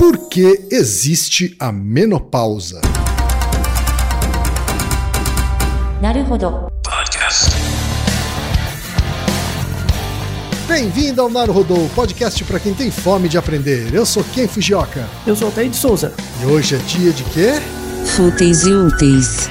Por que existe a menopausa? Bem-vindo ao Naruhodô, podcast para quem tem fome de aprender. Eu sou Ken Fujioka. Eu sou Altair de Souza. E hoje é dia de quê? Fúteis e úteis.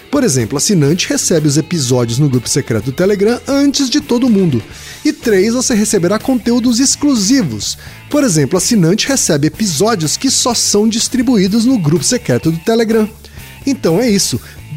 Por exemplo, assinante recebe os episódios no grupo secreto do Telegram antes de todo mundo. E 3. Você receberá conteúdos exclusivos. Por exemplo, assinante recebe episódios que só são distribuídos no grupo secreto do Telegram. Então é isso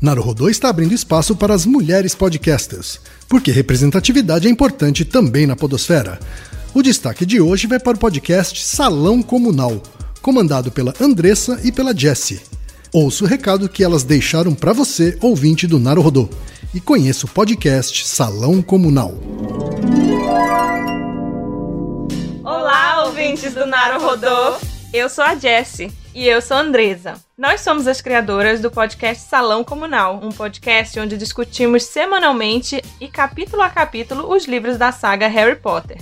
Naruhodô está abrindo espaço para as mulheres podcasters, porque representatividade é importante também na podosfera. O destaque de hoje vai para o podcast Salão Comunal, comandado pela Andressa e pela Jessie. Ouça o recado que elas deixaram para você, ouvinte do Naruhodô, e conheça o podcast Salão Comunal. Olá, ouvintes do Naruhodô! Eu sou a Jessie. E eu sou Andresa. Nós somos as criadoras do podcast Salão Comunal, um podcast onde discutimos semanalmente e capítulo a capítulo os livros da saga Harry Potter.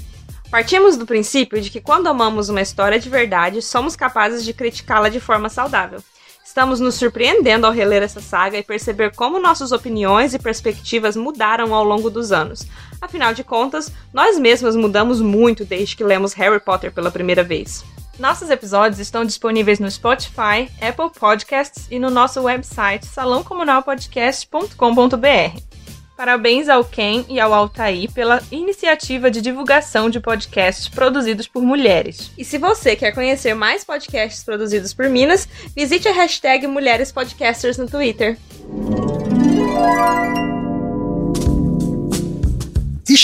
Partimos do princípio de que quando amamos uma história de verdade, somos capazes de criticá-la de forma saudável. Estamos nos surpreendendo ao reler essa saga e perceber como nossas opiniões e perspectivas mudaram ao longo dos anos. Afinal de contas, nós mesmas mudamos muito desde que lemos Harry Potter pela primeira vez. Nossos episódios estão disponíveis no Spotify, Apple Podcasts e no nosso website salãocomunalpodcast.com.br. Parabéns ao Ken e ao Altair pela iniciativa de divulgação de podcasts produzidos por mulheres. E se você quer conhecer mais podcasts produzidos por Minas, visite a hashtag Mulheres Podcasters no Twitter.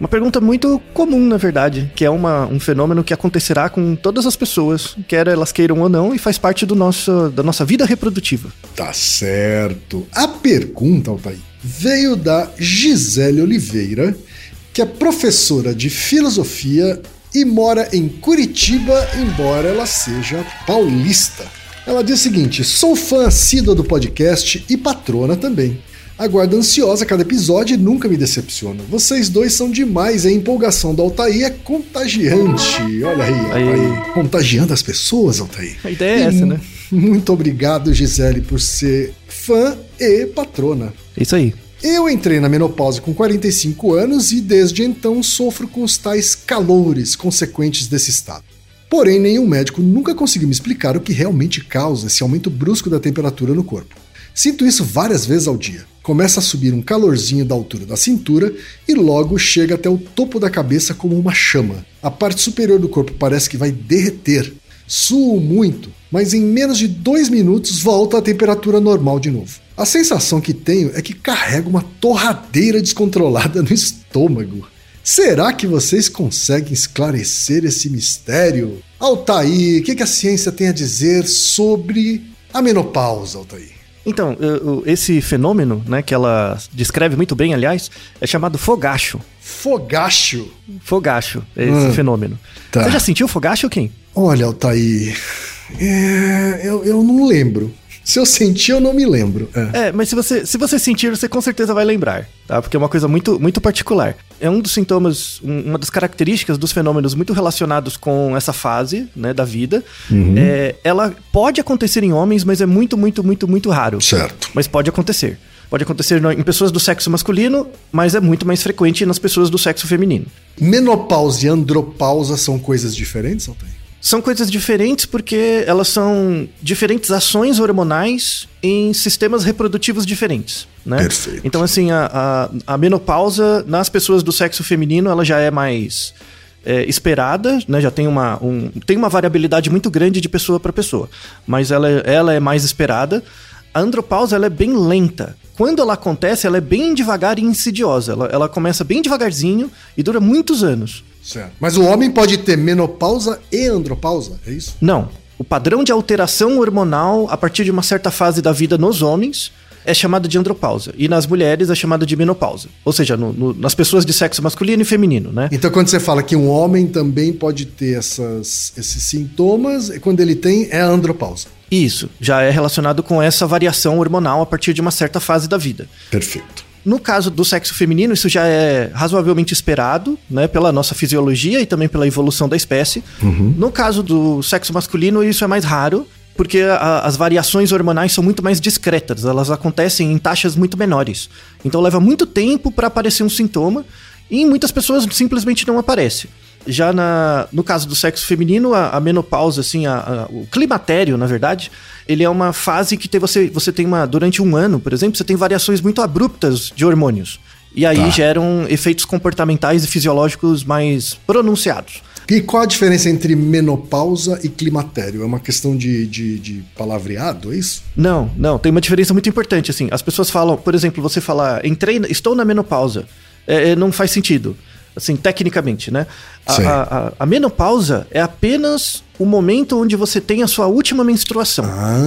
Uma pergunta muito comum, na verdade, que é uma, um fenômeno que acontecerá com todas as pessoas, quer elas queiram ou não, e faz parte do nosso, da nossa vida reprodutiva. Tá certo. A pergunta, Altair, veio da Gisele Oliveira, que é professora de filosofia e mora em Curitiba, embora ela seja paulista. Ela diz o seguinte: sou fã assídua do podcast e patrona também. Aguardo ansiosa cada episódio e nunca me decepciono. Vocês dois são demais, a empolgação do Altair é contagiante. Olha aí, Altair. Contagiando as pessoas, Altair. A ideia é essa, né? Muito obrigado, Gisele, por ser fã e patrona. Isso aí. Eu entrei na menopausa com 45 anos e desde então sofro com os tais calores consequentes desse estado. Porém, nenhum médico nunca conseguiu me explicar o que realmente causa esse aumento brusco da temperatura no corpo. Sinto isso várias vezes ao dia. Começa a subir um calorzinho da altura da cintura e logo chega até o topo da cabeça como uma chama. A parte superior do corpo parece que vai derreter. Suo muito, mas em menos de dois minutos volta à temperatura normal de novo. A sensação que tenho é que carrego uma torradeira descontrolada no estômago. Será que vocês conseguem esclarecer esse mistério? Altair, o que, que a ciência tem a dizer sobre a menopausa, Altair? Então, esse fenômeno, né, que ela descreve muito bem, aliás, é chamado fogacho. Fogacho? Fogacho, é esse hum, fenômeno. Tá. Você já sentiu fogacho, quem? Olha, Altair, é, eu, eu não lembro. Se eu sentir, eu não me lembro. É. é, mas se você, se você sentir, você com certeza vai lembrar, tá? Porque é uma coisa muito, muito particular. É um dos sintomas, uma das características dos fenômenos muito relacionados com essa fase, né, da vida. Uhum. É, ela pode acontecer em homens, mas é muito, muito, muito, muito raro. Certo. Mas pode acontecer. Pode acontecer em pessoas do sexo masculino, mas é muito mais frequente nas pessoas do sexo feminino. Menopausa e andropausa são coisas diferentes, Altair? São coisas diferentes porque elas são diferentes ações hormonais em sistemas reprodutivos diferentes, né? Perfeito. Então, assim, a, a, a menopausa nas pessoas do sexo feminino, ela já é mais é, esperada, né? Já tem uma, um, tem uma variabilidade muito grande de pessoa para pessoa, mas ela, ela é mais esperada. A andropausa, ela é bem lenta. Quando ela acontece, ela é bem devagar e insidiosa. Ela, ela começa bem devagarzinho e dura muitos anos. Certo. Mas o homem pode ter menopausa e andropausa, é isso? Não. O padrão de alteração hormonal a partir de uma certa fase da vida nos homens é chamado de andropausa. E nas mulheres é chamado de menopausa. Ou seja, no, no, nas pessoas de sexo masculino e feminino, né? Então, quando você fala que um homem também pode ter essas, esses sintomas, quando ele tem, é a andropausa. Isso, já é relacionado com essa variação hormonal a partir de uma certa fase da vida. Perfeito. No caso do sexo feminino, isso já é razoavelmente esperado, né, pela nossa fisiologia e também pela evolução da espécie. Uhum. No caso do sexo masculino, isso é mais raro, porque a, as variações hormonais são muito mais discretas, elas acontecem em taxas muito menores. Então leva muito tempo para aparecer um sintoma e em muitas pessoas simplesmente não aparece. Já na, no caso do sexo feminino, a, a menopausa, assim, a, a, o climatério, na verdade, ele é uma fase que tem, você, você tem uma. Durante um ano, por exemplo, você tem variações muito abruptas de hormônios. E aí tá. geram efeitos comportamentais e fisiológicos mais pronunciados. E qual a diferença entre menopausa e climatério? É uma questão de, de, de, palavreado, é isso? Não, não. Tem uma diferença muito importante, assim. As pessoas falam, por exemplo, você falar, entrei, estou na menopausa. É, é não faz sentido assim, tecnicamente, né? A, a, a, a, menopausa é apenas o momento onde você tem a sua última menstruação. Ah.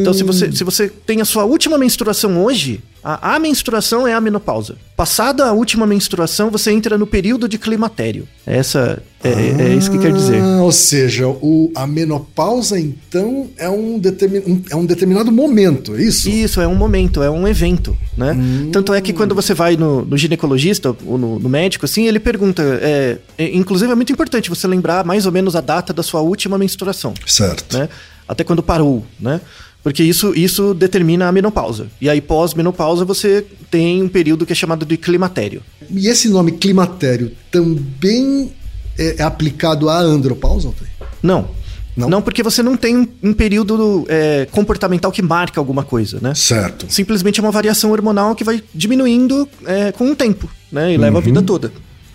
Então, se você, se você tem a sua última menstruação hoje, a, a menstruação é a menopausa. Passada a última menstruação, você entra no período de climatério. Essa é, ah, é isso que quer dizer. Ou seja, o, a menopausa, então, é um, determin, um, é um determinado momento, é isso? Isso, é um momento, é um evento, né? Hum. Tanto é que quando você vai no, no ginecologista ou no, no, médico, assim, ele pergunta... É, é, inclusive, é muito importante você lembrar mais ou menos a data da sua última menstruação. Certo. Né? Até quando parou, né? Porque isso, isso determina a menopausa. E aí, pós-menopausa, você tem um período que é chamado de climatério. E esse nome climatério também é, é aplicado à andropausa? Não. Não? não, porque você não tem um período é, comportamental que marca alguma coisa, né? Certo. Simplesmente é uma variação hormonal que vai diminuindo é, com o tempo, né? E uhum. leva a vida toda.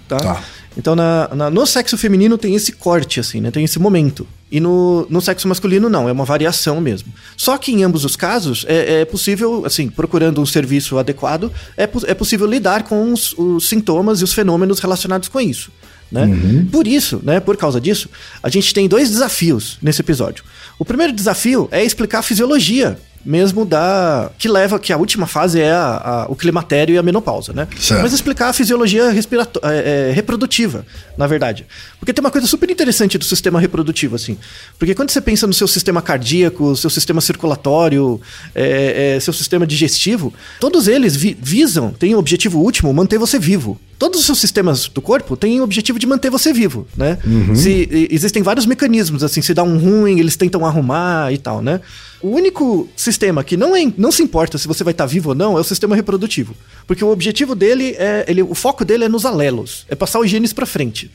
Tá? tá. Então, na, na, no sexo feminino tem esse corte, assim, né? Tem esse momento. E no, no sexo masculino, não, é uma variação mesmo. Só que em ambos os casos, é, é possível, assim, procurando um serviço adequado, é, é possível lidar com os, os sintomas e os fenômenos relacionados com isso. Né? Uhum. Por isso, né, por causa disso, a gente tem dois desafios nesse episódio. O primeiro desafio é explicar a fisiologia mesmo da. que leva, que a última fase é a, a, o climatério e a menopausa, né? Certo. Mas explicar a fisiologia respirato- é, é, reprodutiva, na verdade. Porque tem uma coisa super interessante do sistema reprodutivo, assim. Porque quando você pensa no seu sistema cardíaco, seu sistema circulatório, é, é, seu sistema digestivo, todos eles vi- visam, têm o objetivo último, manter você vivo. Todos os seus sistemas do corpo têm o objetivo de manter você vivo, né? Se, e- existem vários mecanismos, assim, se dá um ruim, eles tentam arrumar e tal, né? O único sistema que não, é, não se importa se você vai estar vivo ou não é o sistema reprodutivo. Porque o objetivo dele é. Ele, o foco dele é nos alelos. É passar os genes pra frente.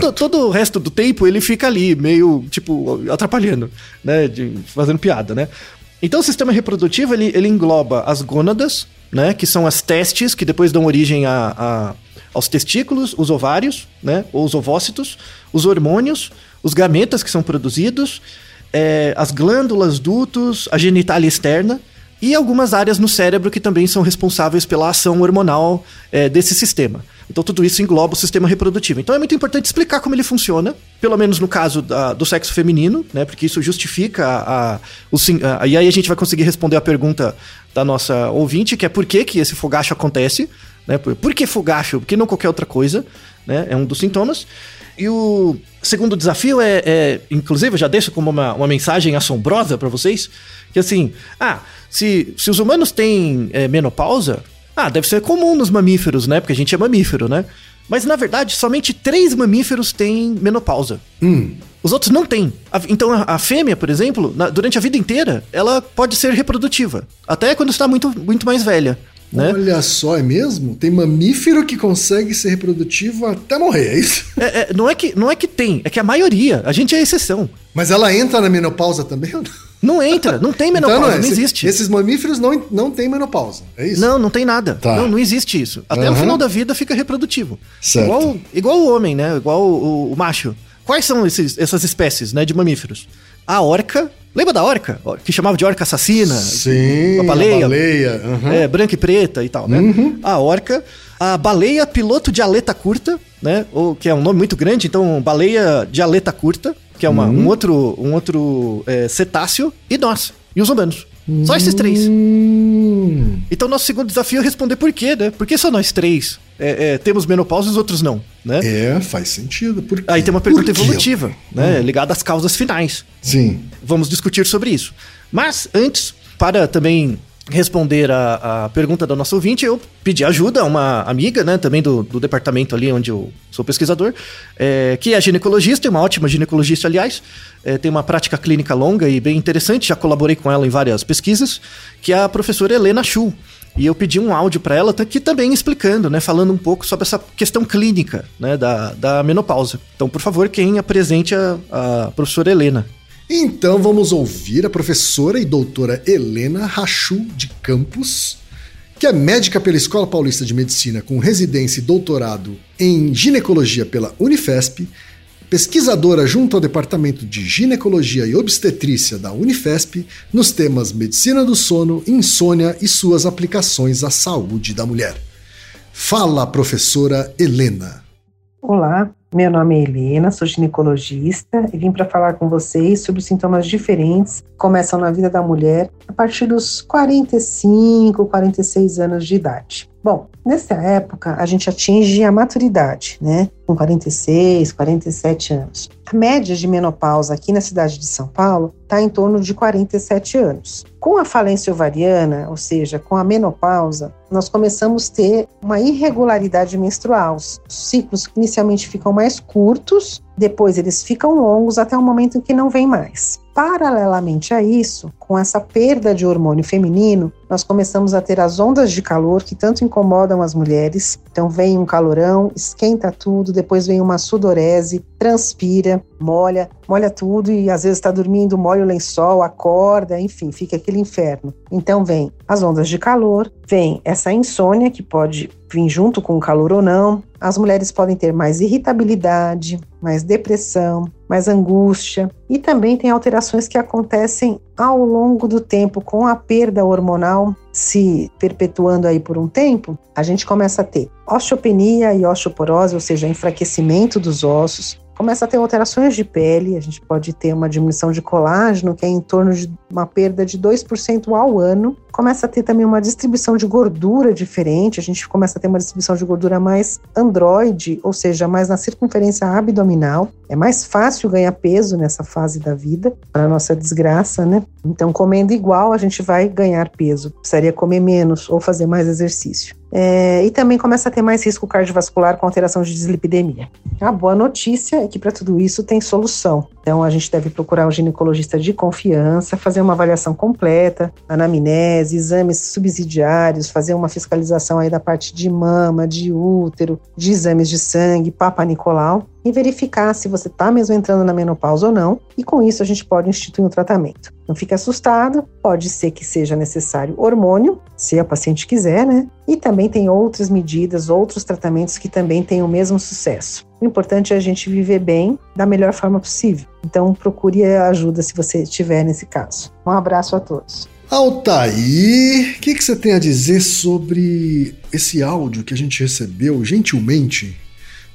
Todo, todo o resto do tempo ele fica ali, meio, tipo, atrapalhando, né? de- fazendo piada, né? Então o sistema reprodutivo ele, ele engloba as gônadas, né? Que são as testes que depois dão origem a, a- aos testículos, os ovários, né? Ou os ovócitos, os hormônios, os gametas que são produzidos, é, as glândulas, dutos, a genitália externa e algumas áreas no cérebro que também são responsáveis pela ação hormonal é, desse sistema. Então tudo isso engloba o sistema reprodutivo. Então é muito importante explicar como ele funciona, pelo menos no caso da- do sexo feminino, né? Porque isso justifica a, a- o a- e aí a gente vai conseguir responder a pergunta da nossa ouvinte, que é por que, que esse fogacho acontece, né? Por, por que fogacho? Por que não qualquer outra coisa? Né? É um dos sintomas. E o segundo desafio é, é, inclusive, eu já deixo como uma, uma mensagem assombrosa para vocês, que assim, ah, se, se os humanos têm é, menopausa, ah, deve ser comum nos mamíferos, né? Porque a gente é mamífero, né? Mas na verdade, somente três mamíferos têm menopausa. Os outros não têm. Então a, a fêmea, por exemplo, na- durante a vida inteira, ela pode ser reprodutiva. Até quando está muito, muito mais velha. Né? Olha só, é mesmo? Tem mamífero que consegue ser reprodutivo até morrer, é isso? É- é, não, é que, não é que tem, é que a maioria. A gente é exceção. Mas ela entra na menopausa também ou não? Não entra, não tem menopausa, Então, não, esse- existe. Esses mamíferos não, não têm menopausa, é isso? Não, não tem nada. Tá. Não, não existe isso. Até Aham. o final da vida fica reprodutivo. Certo. Igual, igual o homem, né? Igual o, o macho. Quais são esses- essas espécies né, de mamíferos? A orca. Lembra da orca? Que chamava de orca assassina? Sim, A baleia. a baleia. aham. É, branca e preta e tal, né? A orca, a baleia piloto de aleta curta, né? Ou, que é um nome muito grande, então baleia de aleta curta, que é uma, um outro, um outro é, cetáceo, e nós, e os humanos. Só esses três. Hum, Então, nosso segundo desafio é responder por quê, né? Por que só nós três é, é, temos menopausa e os outros não, né? é, faz sentido. Por quê? Aí tem uma pergunta Por quê? evolutiva, né? Ligada às causas finais. Sim. Vamos discutir sobre isso. Mas antes, para também responder a, a pergunta da nossa ouvinte, eu pedi ajuda a uma amiga, né, também do, do departamento ali onde eu sou pesquisador, é, que é ginecologista, é uma ótima ginecologista, aliás, é, tem uma prática clínica longa e bem interessante, já colaborei com ela em várias pesquisas, que é a professora Helena Chu. E eu pedi um áudio para ela aqui também explicando, né, falando um pouco sobre essa questão clínica, né, da, da menopausa. Então, por favor, quem apresente a, a professora Helena. Então vamos ouvir a professora e doutora Helena Rachu de Campos, que é médica pela Escola Paulista de Medicina com residência e doutorado em ginecologia pela Unifesp, pesquisadora junto ao Departamento de Ginecologia e Obstetrícia da Unifesp nos temas medicina do sono, insônia e suas aplicações à saúde da mulher. Fala, professora Helena. Olá, meu nome é Helena, sou ginecologista e vim para falar com vocês sobre sintomas diferentes que começam na vida da mulher a partir dos 45, 46 anos de idade. Bom, nessa época a gente atinge a maturidade, né? Com 46, 47 anos. A média de menopausa aqui na cidade de São Paulo está em torno de 47 anos. Com a falência ovariana, ou seja, com a menopausa, nós começamos a ter uma irregularidade menstrual. Os ciclos inicialmente ficam mais curtos, depois eles ficam longos até o momento em que não vem mais. Paralelamente a isso, com essa perda de hormônio feminino, nós começamos a ter as ondas de calor que tanto incomodam as mulheres. Então vem um calorão, esquenta tudo, depois vem uma sudorese, transpira, molha, molha tudo e às vezes está dormindo, molha o lençol, acorda, enfim, fica aquele inferno. Então vem as ondas de calor, vem essa insônia que pode vir junto com o calor ou não. As mulheres podem ter mais irritabilidade, mais depressão, mais angústia e também tem alterações que acontecem ao longo do tempo com a perda hormonal se perpetuando aí por um tempo, a gente começa a ter osteopenia e osteoporose, ou seja, enfraquecimento dos ossos, começa a ter alterações de pele, a gente pode ter uma diminuição de colágeno, que é em torno de uma perda de 2% ao ano. Começa a ter também uma distribuição de gordura diferente, a gente começa a ter uma distribuição de gordura mais androide, ou seja, mais na circunferência abdominal. É mais fácil ganhar peso nessa fase da vida, para nossa desgraça, né? Então, comendo igual, a gente vai ganhar peso. Precisaria comer menos ou fazer mais exercício. É, e também começa a ter mais risco cardiovascular com alteração de dislipidemia. A boa notícia é que para tudo isso tem solução. Então a gente deve procurar um ginecologista de confiança, fazer uma avaliação completa, anamnese, exames subsidiários, fazer uma fiscalização aí da parte de mama, de útero, de exames de sangue, Papa Nicolau e verificar se você está mesmo entrando na menopausa ou não, e com isso a gente pode instituir um tratamento. Não fique assustado, pode ser que seja necessário hormônio, se a paciente quiser, né? E também tem outras medidas, outros tratamentos que também têm o mesmo sucesso. O importante é a gente viver bem da melhor forma possível. Então procure ajuda se você estiver nesse caso. Um abraço a todos. Altair, o que, que você tem a dizer sobre esse áudio que a gente recebeu gentilmente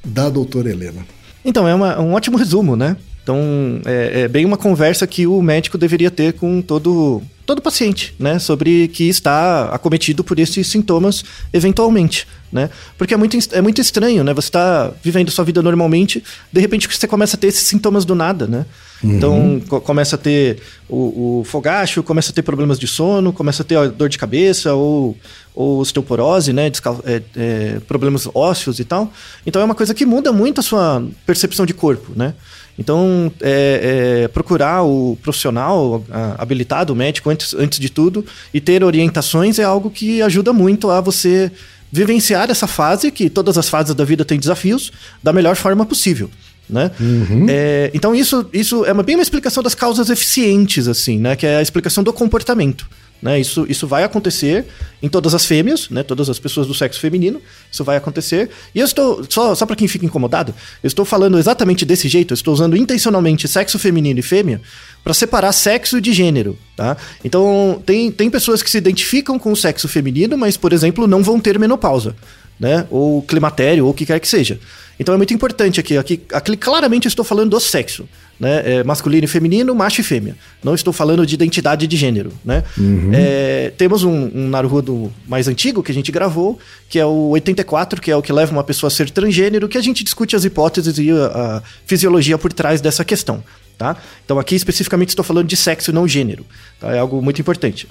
da doutora Helena? Então, é uma, um ótimo resumo, né? Então, é, é, bem uma conversa que o médico deveria ter com todo, todo paciente, né? Sobre que está acometido por esses sintomas eventualmente, né? Porque é muito, é muito estranho, né? Você está vivendo sua vida normalmente, de repente você começa a ter esses sintomas do nada, né? Uhum. Então, co começa a ter o, o, fogacho, começa a ter problemas de sono, começa a ter dor de cabeça ou, ou osteoporose, né? É, é, problemas ósseos e tal. Então, é uma coisa que muda muito a sua percepção de corpo, né? Então, é, é, procurar o profissional habilitado, o médico, antes, antes de tudo, e ter orientações é algo que ajuda muito a você vivenciar essa fase, que todas as fases da vida têm desafios, da melhor forma possível. Né? Uhum. É, então, isso, isso é uma, bem uma explicação das causas eficientes, assim, né? Que é a explicação do comportamento. Né? Isso, isso vai acontecer em todas as fêmeas, né? todas as pessoas do sexo feminino, isso vai acontecer. E eu estou, só, só para quem fica incomodado, eu estou falando exatamente desse jeito, eu estou usando intencionalmente sexo feminino e fêmea para separar sexo de gênero. Tá? Então, tem, tem pessoas que se identificam com o sexo feminino, mas, por exemplo, não vão ter menopausa. Né? Ou climatério, ou o que quer que seja. Então é muito importante aqui. Aqui, aqui claramente eu estou falando do sexo. Né? É masculino e feminino, macho e fêmea. Não estou falando de identidade de gênero. Né? Uhum. É, temos um, um Naruhodo mais antigo que a gente gravou, que é o 84, que é o que leva uma pessoa a ser transgênero, que a gente discute as hipóteses e a, a fisiologia por trás dessa questão. Tá? Então aqui especificamente estou falando de sexo e não gênero. Tá? É algo muito importante.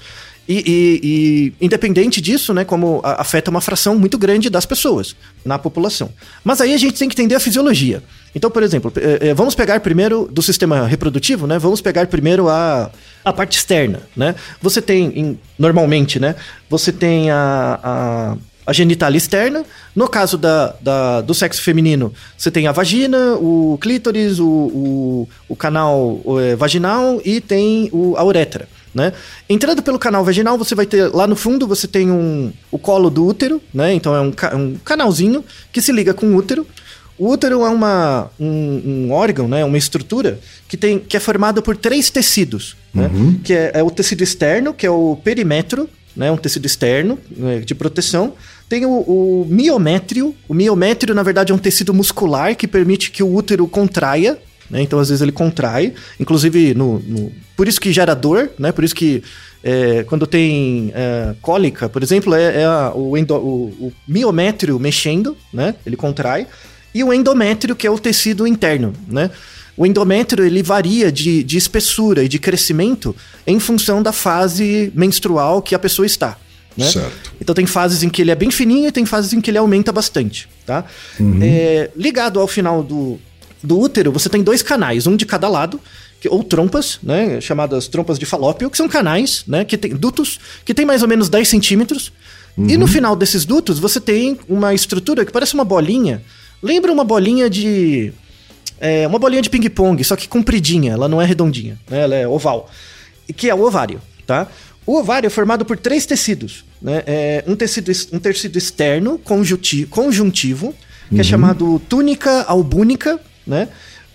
E, e, e, independente disso, né, como afeta uma fração muito grande das pessoas na população. Mas aí a gente tem que entender a fisiologia. Então, por exemplo, é, é, vamos pegar primeiro do sistema reprodutivo, né? Vamos pegar primeiro a, a parte externa, né? Você tem, em, normalmente, né? Você tem a, a a genitália externa. No caso da, da, do sexo feminino, você tem a vagina, o clítoris, o, o, o canal é, vaginal e tem o, a uretra né? Entrando pelo canal vaginal, você vai ter lá no fundo você tem um o colo do útero, né? Então é um, um canalzinho que se liga com o útero. O útero é uma, um, um, órgão, né, uma estrutura que, tem, que é formado por três tecidos, né? uhum. que é, é, o tecido externo, que é o perimetro, né, um tecido externo né, de proteção. Tem o, o miométrio. O miométrio, na verdade, é um tecido muscular que permite que o útero contraia, né? Então, às vezes, ele contrai, inclusive no, no, Por isso que gera dor, né? Por isso que é, quando tem é, cólica, por exemplo, é, é a, o, endo, o, o, miométrio mexendo, né? Ele contrai. E o endométrio, que é o tecido interno, né? O endométrio ele varia de, de espessura e de crescimento em função da fase menstrual que a pessoa está. Né? Certo. Então tem fases em que ele é bem fininho e tem fases em que ele aumenta bastante, tá? Uhum. É, ligado ao final do, do útero, você tem dois canais, um de cada lado, que, ou trompas, né, chamadas trompas de falópio, que são canais, né, que tem dutos, que tem mais ou menos 10 centímetros. Uhum. E no final desses dutos, você tem uma estrutura que parece uma bolinha. Lembra uma bolinha de. É, uma bolinha de ping-pong, só que compridinha, ela não é redondinha, né, ela é oval. Que é o ovário, tá? O ovário é formado por três tecidos. Né? É um, tecido, um tecido externo, conjuntivo, conjuntivo que é uhum. é chamado túnica albúnica, né?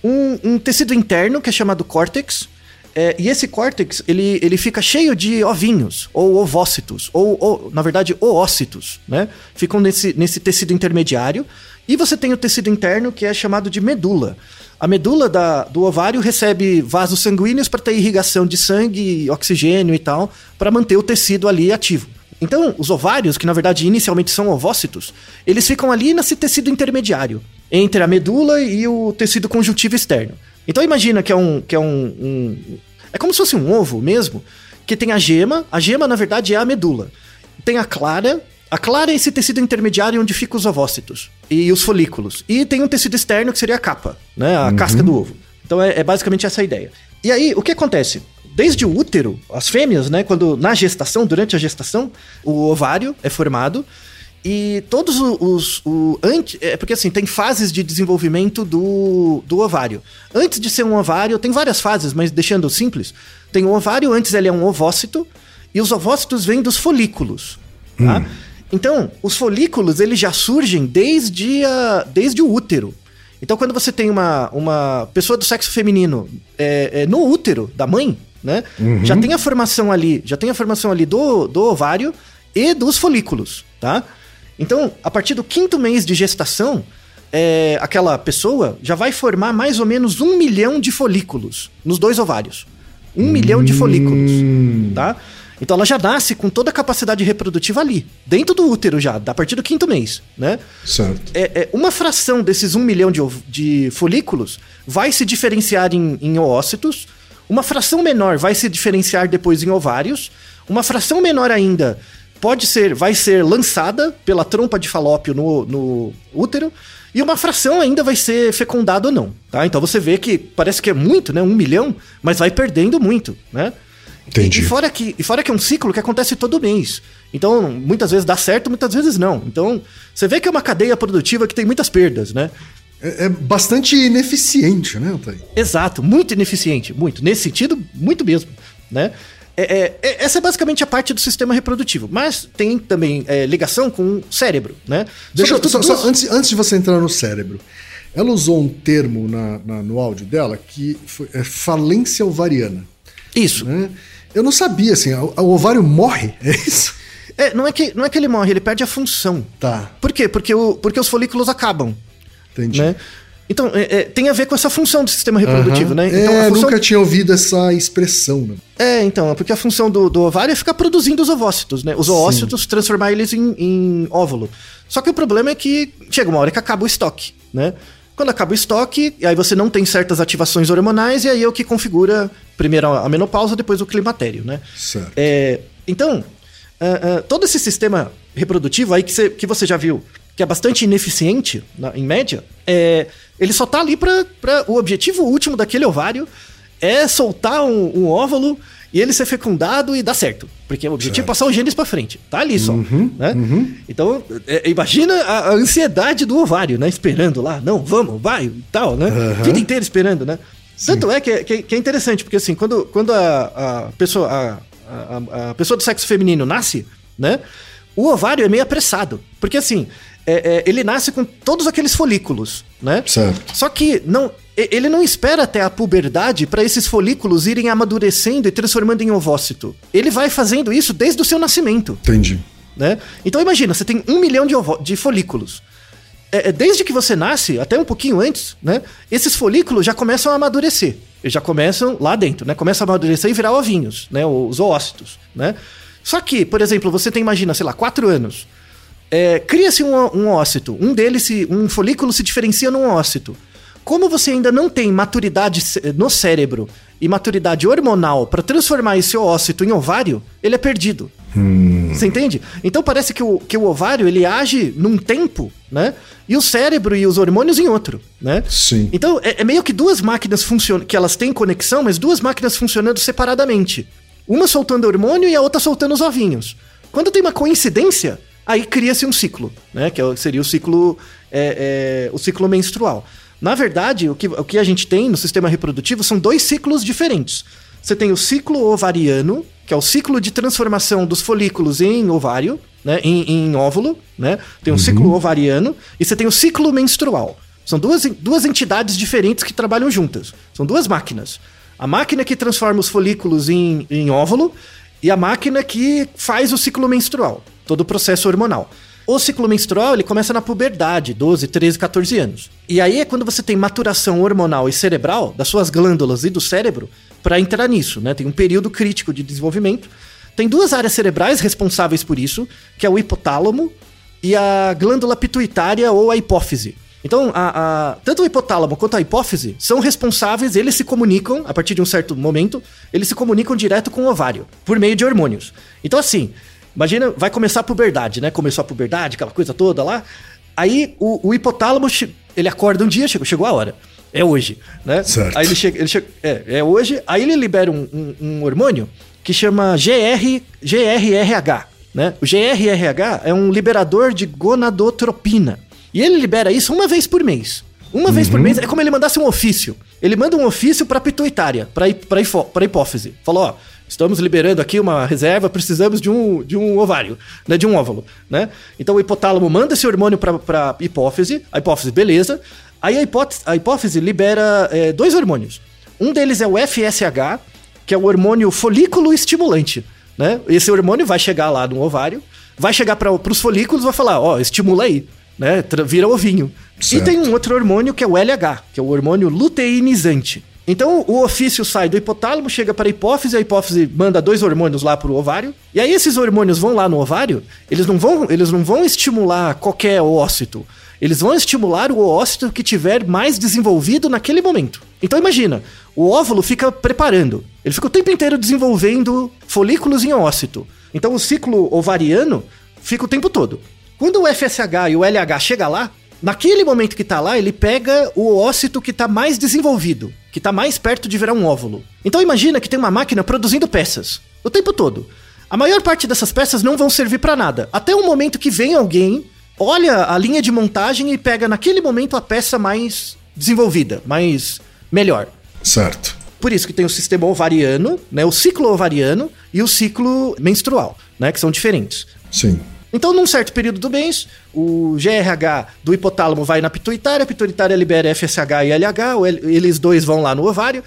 Um, um tecido interno que é chamado córtex, É, e esse córtex, ele, ele fica cheio de ovinhos, ou ovócitos, ou, ou na verdade, oócitos, né? Ficam nesse, nesse tecido intermediário. E você tem o tecido interno, que é chamado de medula. A medula da, do ovário recebe vasos sanguíneos para ter irrigação de sangue, oxigênio e tal, para manter o tecido ali ativo. Então, os ovários, que na verdade inicialmente são ovócitos, eles ficam ali nesse tecido intermediário, entre a medula e o tecido conjuntivo externo. Então imagina que é um. Que é, um, um é como se fosse um ovo mesmo, que tem a gema. A gema, na verdade, é a medula. Tem a clara. A clara é esse tecido intermediário onde ficam os ovócitos e os folículos. E tem um tecido externo que seria a capa, né? A uhum. casca do ovo. Então é, é basicamente essa a ideia. E aí, o que acontece? Desde o útero, as fêmeas, né, quando na gestação, durante a gestação, o ovário é formado e todos os. O, antes, é porque assim, tem fases de desenvolvimento do, do ovário. Antes de ser um ovário, tem várias fases, mas deixando simples. Tem o ovário, antes ele é um ovócito, e os ovócitos vêm dos folículos. Tá? Hum. Então, os folículos eles já surgem desde, a, desde o útero. Então, quando você tem uma, uma pessoa do sexo feminino é, é, no útero da mãe, né? Uhum. Já tem a formação ali, já tem a formação ali do, do ovário e dos folículos, tá? Então, a partir do quinto mês de gestação, é, aquela pessoa já vai formar mais ou menos um milhão de folículos nos dois ovários. Um hum. milhão de folículos, tá? Então ela já nasce com toda a capacidade reprodutiva ali, dentro do útero já, a partir do quinto mês, né? Certo. É, é uma fração desses um milhão de, de folículos vai se diferenciar em, em oócitos, uma fração menor vai se diferenciar depois em ovários. Uma fração menor ainda pode ser, vai ser lançada pela trompa de falópio no, no útero. E uma fração ainda vai ser fecundada ou não, tá? Então você vê que parece que é muito, né? Um milhão, mas vai perdendo muito, né? Entendi. E, e, fora que, e fora que é um ciclo que acontece todo mês. Então, muitas vezes dá certo, muitas vezes não. Então, você vê que é uma cadeia produtiva que tem muitas perdas, né? É, é bastante ineficiente, né, Otávio? Exato, muito ineficiente, muito. Nesse sentido, muito mesmo, né? É, é, é, essa é basicamente a parte do sistema reprodutivo, mas tem também é, ligação com o cérebro, né? Deixa eu, só, só, antes, antes de você entrar no cérebro, ela usou um termo na, na, no áudio dela que foi, é falência ovariana. Isso. Né? Eu não sabia, assim, o, o ovário morre, é isso? É, não é, que, não é que ele morre, ele perde a função. Tá. Por quê? Porque, o, porque os folículos acabam. Entendi. Né? Então, é, é, tem a ver com essa função do sistema reprodutivo, uhum. né? Então, é, função... nunca tinha ouvido essa expressão, né? É, então, é porque a função do, do ovário é ficar produzindo os ovócitos, né? Os oócitos, Sim. transformar eles em, em, óvulo. Só que o problema é que chega uma hora que acaba o estoque, né? Quando acaba o estoque, aí você não tem certas ativações hormonais, e aí é o que configura primeiro a menopausa, depois o climatério, né? Certo. É, então, uh, uh, todo esse sistema reprodutivo aí que, cê, que você já viu, que é bastante ineficiente, na, em média, é, ele só tá ali para O objetivo último daquele ovário é soltar um, um, óvulo e ele ser fecundado e dar certo. Porque o objetivo certo. é passar os genes para frente. Tá ali só. Uhum, né? Uhum. Então, é, imagina a, a, ansiedade do ovário, né? Esperando lá. Não, vamos, vai e tal, né? Uhum. Vida inteira esperando, né? Sim. Tanto é que, que, que, é interessante, porque assim, quando, quando a, a pessoa. A, a, a pessoa do sexo feminino nasce, né? O ovário é meio apressado. Porque assim, é, é, ele nasce com todos aqueles folículos, né? Certo. Só que não, ele não espera até a puberdade para esses folículos irem amadurecendo e transformando em ovócito. Ele vai fazendo isso desde o seu nascimento. Entendi. Né? Então imagina, você tem um milhão de, de folículos. É, é, desde que você nasce, até um pouquinho antes, né? Esses folículos já começam a amadurecer. Eles já começam lá dentro, né? Começam a amadurecer e virar ovinhos, né? Os oócitos, né? Só que, por exemplo, você tem, imagina, sei lá, quatro anos. É, Cria-se um, um ócito, um deles, se, um folículo se diferencia num ócito. Como você ainda não tem maturidade no cérebro e maturidade hormonal para transformar esse ócito em ovário, ele é perdido. Hum. Você entende? Então parece que o, que o ovário ele age num tempo, né? E o cérebro e os hormônios em outro, né? Sim. Então é, é meio que duas máquinas funcionam, que elas têm conexão, mas duas máquinas funcionando separadamente. Uma soltando hormônio e a outra soltando os ovinhos. Quando tem uma coincidência, aí cria-se um ciclo, né? Que é seria o ciclo, é, é, o ciclo menstrual. Na verdade, o que, o que a gente tem no sistema reprodutivo são dois ciclos diferentes. Você tem o ciclo ovariano, que é o ciclo de transformação dos folículos em ovário, né, em, em óvulo, né? Tem o uhum. ciclo ovariano e você tem o ciclo menstrual. São duas, duas entidades diferentes que trabalham juntas. São duas máquinas. A máquina que transforma os folículos em, em óvulo e a máquina que faz o ciclo menstrual, todo o processo hormonal. O ciclo menstrual ele começa na puberdade, 12, 13, 14 anos. E aí é quando você tem maturação hormonal e cerebral das suas glândulas e do cérebro para entrar nisso, né? Tem um período crítico de desenvolvimento. Tem duas áreas cerebrais responsáveis por isso, que é o hipotálamo e a glândula pituitária ou a hipófise. Então, a, a, tanto o hipotálamo quanto a hipófise são responsáveis, eles se comunicam, a partir de um certo momento, eles se comunicam direto com o ovário, por meio de hormônios. Então, assim, imagina, vai começar a puberdade, né? Começou a puberdade, aquela coisa toda lá. Aí o, o hipotálamo, ele acorda um dia, chegou, chegou a hora. É hoje, né? Certo. Aí ele chega, ele chega é, é hoje, aí ele libera um, um, um hormônio que chama GR, GRRH, né? O GRRH é um liberador de gonadotropina. E ele libera isso uma vez por mês. Uma uhum. vez por uhum. mês é como ele mandasse um ofício. Ele manda um ofício para pituitária, para para hipófise. Falou, ó, estamos liberando aqui uma reserva, precisamos de um, de um ovário, né, de um óvulo, né? Então o hipotálamo manda esse hormônio para hipófise, a hipófise, beleza. Aí a, hipótese, a hipófise libera é, dois hormônios. Um deles é o FSH, que é o hormônio folículo estimulante, né? Esse hormônio vai chegar lá no ovário, vai chegar para os folículos e vai falar, ó, estimula aí né? Vira ovinho. Certo. E tem um outro hormônio que é o LH, que é o hormônio luteinizante. Então o ofício sai do hipotálamo, chega para a hipófise, a hipófise manda dois hormônios lá para o ovário. E aí esses hormônios vão lá no ovário, eles não vão, eles não vão estimular qualquer ócito. Eles vão estimular o ócito que tiver mais desenvolvido naquele momento. Então imagina, o óvulo fica preparando. Ele fica o tempo inteiro desenvolvendo folículos em ócito. Então o ciclo ovariano fica o tempo todo. Quando o FSH e o LH chega lá, naquele momento que tá lá, ele pega o ócito que tá mais desenvolvido, que tá mais perto de virar um óvulo. Então imagina que tem uma máquina produzindo peças o tempo todo. A maior parte dessas peças não vão servir para nada, até o momento que vem alguém, olha a linha de montagem e pega naquele momento a peça mais desenvolvida, mais melhor. Certo. Por isso que tem o sistema ovariano, né, o ciclo ovariano e o ciclo menstrual, né, que são diferentes. Sim. Então, num certo período do mês, o GRH do hipotálamo vai na pituitária, a pituitária libera FSH e LH, eles dois vão lá no ovário,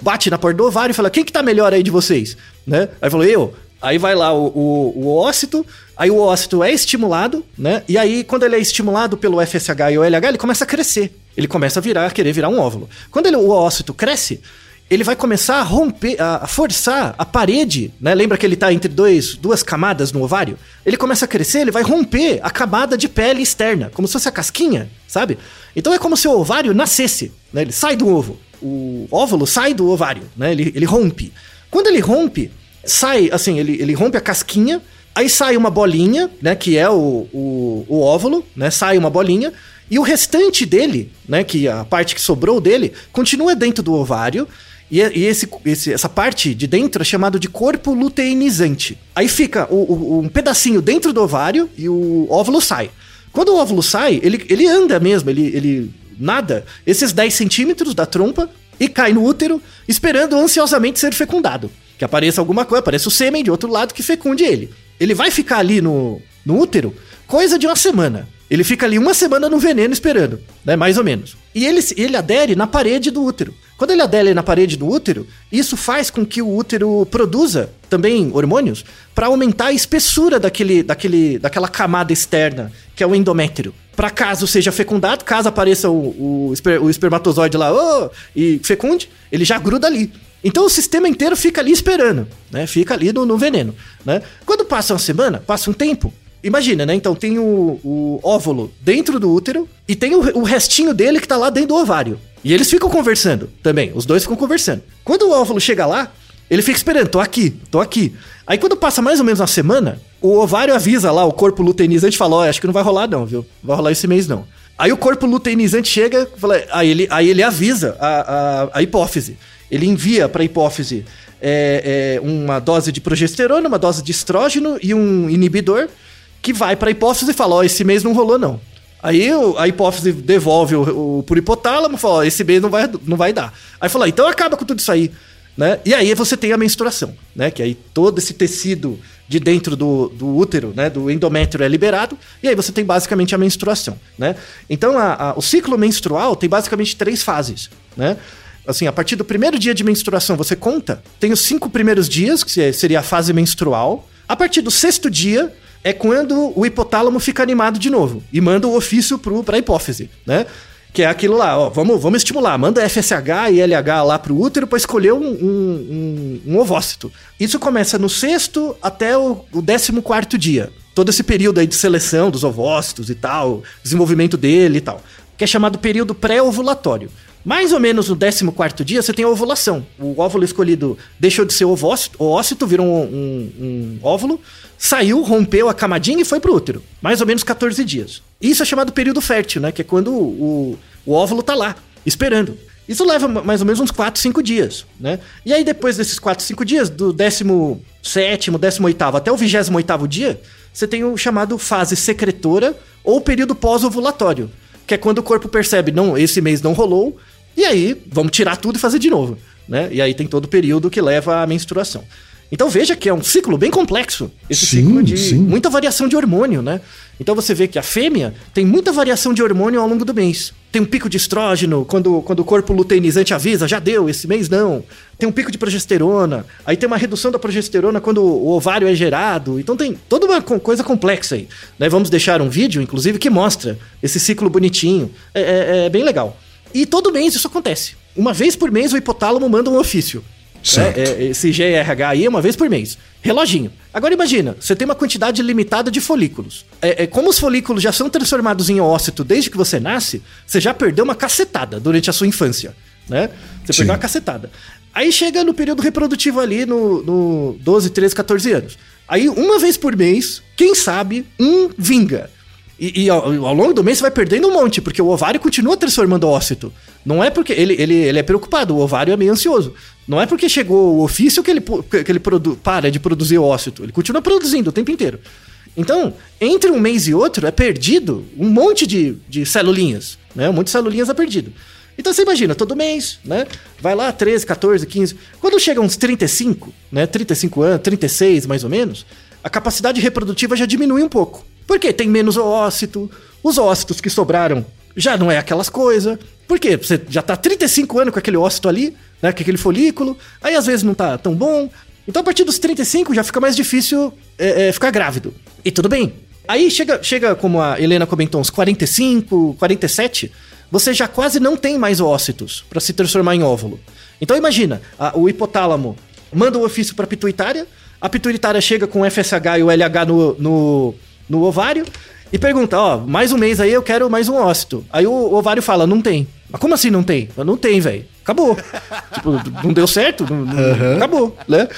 bate na porta do ovário e fala: quem que tá melhor aí de vocês? Né? Aí falou: eu. Aí vai lá o, o, o ócito, aí o ócito é estimulado, né? E aí, quando ele é estimulado pelo FSH e o LH, ele começa a crescer. Ele começa a virar, a querer virar um óvulo. Quando ele, o ócito cresce, ele vai começar a romper, a forçar a parede, né? Lembra que ele está entre dois, duas camadas no ovário? Ele começa a crescer, ele vai romper a camada de pele externa, como se fosse a casquinha, sabe? Então é como se o ovário nascesse, né? Ele sai do ovo. O óvulo sai do ovário, né? Ele, ele rompe. Quando ele rompe, sai, assim, ele, ele rompe a casquinha, aí sai uma bolinha, né? Que é o, o, o óvulo, né? Sai uma bolinha. E o restante dele, né? Que a parte que sobrou dele, continua dentro do ovário e, e esse, esse, essa parte de dentro é chamado de corpo luteinizante. Aí fica o, o, um pedacinho dentro do ovário e o óvulo sai. Quando o óvulo sai, ele, ele anda mesmo, ele, ele nada esses 10 centímetros da trompa e cai no útero, esperando ansiosamente ser fecundado. Que apareça alguma coisa, apareça o sêmen de outro lado que fecunde ele. Ele vai ficar ali no, no útero coisa de uma semana. Ele fica ali uma semana no veneno esperando, né? Mais ou menos. E ele, ele adere na parede do útero. Quando ele adere na parede do útero, isso faz com que o útero produza também hormônios para aumentar a espessura daquele, daquele, daquela camada externa, que é o endométrio. Para caso seja fecundado, caso apareça o, o, esper, o espermatozoide lá oh, e fecunde, ele já gruda ali. Então o sistema inteiro fica ali esperando, né? Fica ali no, no veneno, né? Quando passa uma semana, passa um tempo, Imagina, né? Então tem o, o óvulo dentro do útero e tem o, o, restinho dele que tá lá dentro do ovário. E eles ficam conversando também, os dois ficam conversando. Quando o óvulo chega lá, ele fica esperando, tô aqui, tô aqui. Aí quando passa mais ou menos uma semana, o ovário avisa lá, o corpo luteinizante fala, ó, oh, acho que não vai rolar não, viu? Vai rolar esse mês não. Aí o corpo luteinizante chega, fala, aí, ele, aí ele avisa a, a, a hipófise. Ele envia para a hipófise é, é, uma dose de progesterona, uma dose de estrógeno e um inibidor que vai para a hipófise e fala: Ó, oh, esse mês não rolou, não. Aí a hipófise devolve o, o por hipotálamo e fala: oh, esse mês não vai, não vai dar. Aí fala: então acaba com tudo isso aí. Né? E aí você tem a menstruação, né? Que aí todo esse tecido de dentro do, do útero, né? Do endométrio é liberado, e aí você tem basicamente a menstruação, né? Então a, a, o ciclo menstrual tem basicamente três fases, né? assim, a partir do primeiro dia de menstruação você conta, tem os cinco primeiros dias, que seria a fase menstrual. A partir do sexto dia é quando o hipotálamo fica animado de novo e manda o ofício para a hipófise, né? Que é aquilo lá, ó, vamos, vamos estimular, manda FSH e LH lá pro útero para escolher um, um, um, um, ovócito. Isso começa no sexto até o, o décimo quarto dia. Todo esse período aí de seleção dos ovócitos e tal, desenvolvimento dele e tal, que é chamado período pré-ovulatório. Mais ou menos no 14 dia você tem a ovulação. O óvulo escolhido deixou de ser ovócito, ócito virou um, um, um, óvulo, saiu, rompeu a camadinha e foi pro útero. Mais ou menos 14 dias. Isso é chamado período fértil, né? Que é quando o, o óvulo tá lá, esperando. Isso leva mais ou menos uns 4, 5 dias, né? E aí depois desses 4, 5 dias, do 17 18 até o 28 dia, você tem o chamado fase secretora ou período pós-ovulatório, que é quando o corpo percebe, não, esse mês não rolou, e aí vamos tirar tudo e fazer de novo, né? E aí tem todo o período que leva à menstruação. Então veja que é um ciclo bem complexo. Esse sim, ciclo de sim. muita variação de hormônio, né? Então você vê que a fêmea tem muita variação de hormônio ao longo do mês. Tem um pico de estrógeno, quando, quando o corpo luteinizante avisa, já deu, esse mês não. Tem um pico de progesterona, aí tem uma redução da progesterona quando o ovário é gerado. Então tem toda uma coisa complexa aí. Né? Vamos deixar um vídeo, inclusive, que mostra esse ciclo bonitinho. É, é, é bem legal. E todo mês isso acontece. Uma vez por mês o hipotálamo manda um ofício. É, é, esse GRH aí é uma vez por mês. Reloginho. Agora imagina, você tem uma quantidade limitada de folículos. É, é, como os folículos já são transformados em ócito desde que você nasce, você já perdeu uma cacetada durante a sua infância. Né? Você Sim. perdeu uma cacetada. Aí chega no período reprodutivo ali no, no 12, 13, 14 anos. Aí, uma vez por mês, quem sabe, um vinga. E, e ao, ao, longo do mês você vai perdendo um monte, porque o ovário continua transformando ócito. Não é porque. Ele, ele, ele é preocupado, o ovário é meio ansioso. Não é porque chegou o ofício que ele, que ele produ, para de produzir ócito. Ele continua produzindo o tempo inteiro. Então, entre um mês e outro, é perdido um monte de, de celulinhas. Né? Um monte de celulinhas é perdido. Então você imagina, todo mês, né? Vai lá, 13, 14, 15. Quando chega uns 35, né? 35 anos, 36 mais ou menos, a capacidade reprodutiva já diminui um pouco. Porque tem menos ócito, os ócitos que sobraram já não é aquelas coisas. Porque você já tá 35 anos com aquele ócito ali, né, com aquele folículo, aí às vezes não tá tão bom. Então a partir dos 35 já fica mais difícil é, é, ficar grávido. E tudo bem. Aí chega, chega, como a Helena comentou, uns 45, 47, você já quase não tem mais ócitos para se transformar em óvulo. Então imagina, a, o hipotálamo manda o ofício para a pituitária, a pituitária chega com o FSH e o LH no, no no ovário e pergunta, ó, mais um mês aí eu quero mais um ócito. Aí o ovário fala, não tem. Mas como assim não tem? Não tem, velho. Acabou. tipo, não deu certo? Não, uhum. Acabou, né?